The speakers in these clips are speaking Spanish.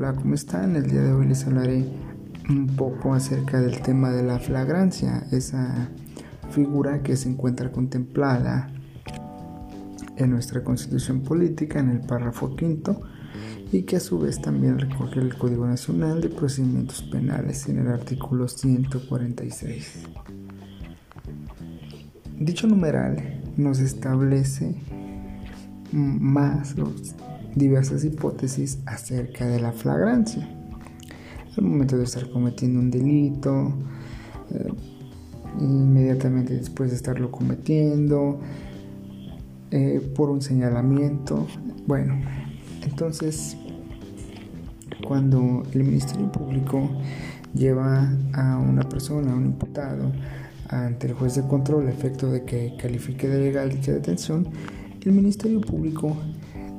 Hola, ¿cómo están? El día de hoy les hablaré un poco acerca del tema de la flagrancia, esa figura que se encuentra contemplada en nuestra constitución política en el párrafo quinto y que a su vez también recoge el Código Nacional de Procedimientos Penales en el artículo 146. Dicho numeral nos establece más diversas hipótesis acerca de la flagrancia. Al momento de estar cometiendo un delito, eh, inmediatamente después de estarlo cometiendo, eh, por un señalamiento. Bueno, entonces cuando el Ministerio Público lleva a una persona, a un imputado, ante el juez de control a efecto de que califique de legal dicha detención, el Ministerio Público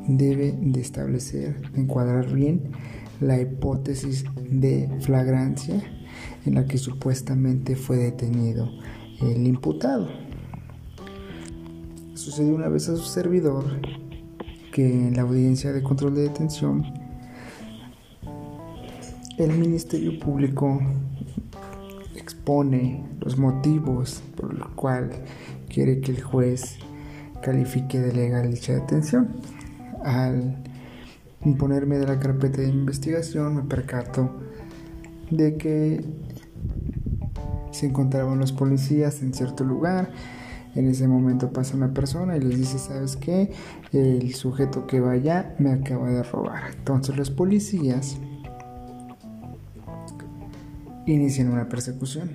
debe de establecer, encuadrar bien la hipótesis de flagrancia en la que supuestamente fue detenido el imputado. Sucedió una vez a su servidor que en la audiencia de control de detención el Ministerio Público expone los motivos por los cuales quiere que el juez califique de legal dicha detención. Al imponerme de la carpeta de investigación me percato de que se encontraban los policías en cierto lugar. En ese momento pasa una persona y les dice, ¿sabes qué? El sujeto que va allá me acaba de robar. Entonces los policías inician una persecución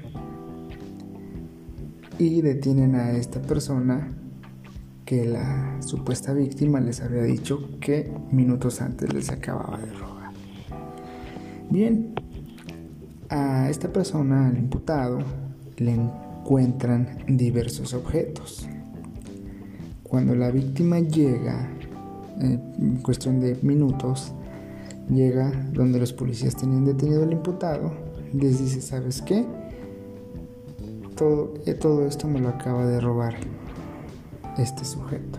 y detienen a esta persona que la supuesta víctima les había dicho que minutos antes les acababa de robar. Bien, a esta persona, al imputado, le encuentran diversos objetos. Cuando la víctima llega, eh, en cuestión de minutos, llega donde los policías tenían detenido al imputado, les dice, ¿sabes qué? Todo, eh, todo esto me lo acaba de robar este sujeto.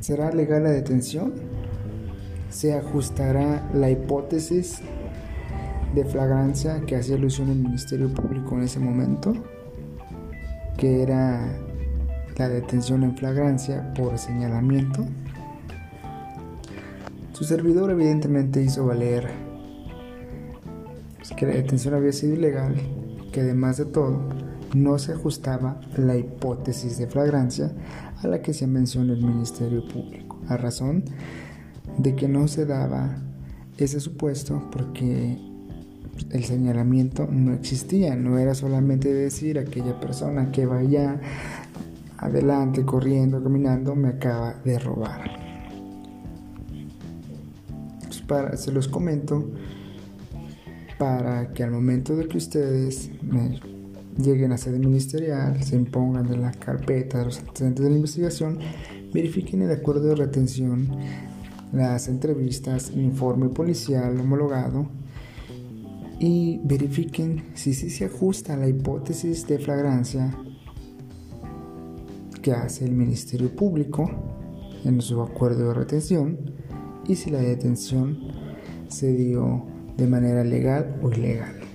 ¿Será legal la detención? ¿Se ajustará la hipótesis de flagrancia que hacía alusión el Ministerio Público en ese momento? Que era la detención en flagrancia por señalamiento. Su servidor evidentemente hizo valer pues, que la detención había sido ilegal, que además de todo no se ajustaba la hipótesis de flagrancia a la que se menciona el Ministerio Público, a razón de que no se daba ese supuesto porque el señalamiento no existía, no era solamente decir aquella persona que vaya adelante corriendo, caminando, me acaba de robar. Pues para, se los comento para que al momento de que ustedes me lleguen a sede ministerial, se impongan de la carpeta de los antecedentes de la investigación, verifiquen el acuerdo de retención, las entrevistas, el informe policial homologado y verifiquen si se ajusta a la hipótesis de flagrancia que hace el Ministerio Público en su acuerdo de retención y si la detención se dio de manera legal o ilegal.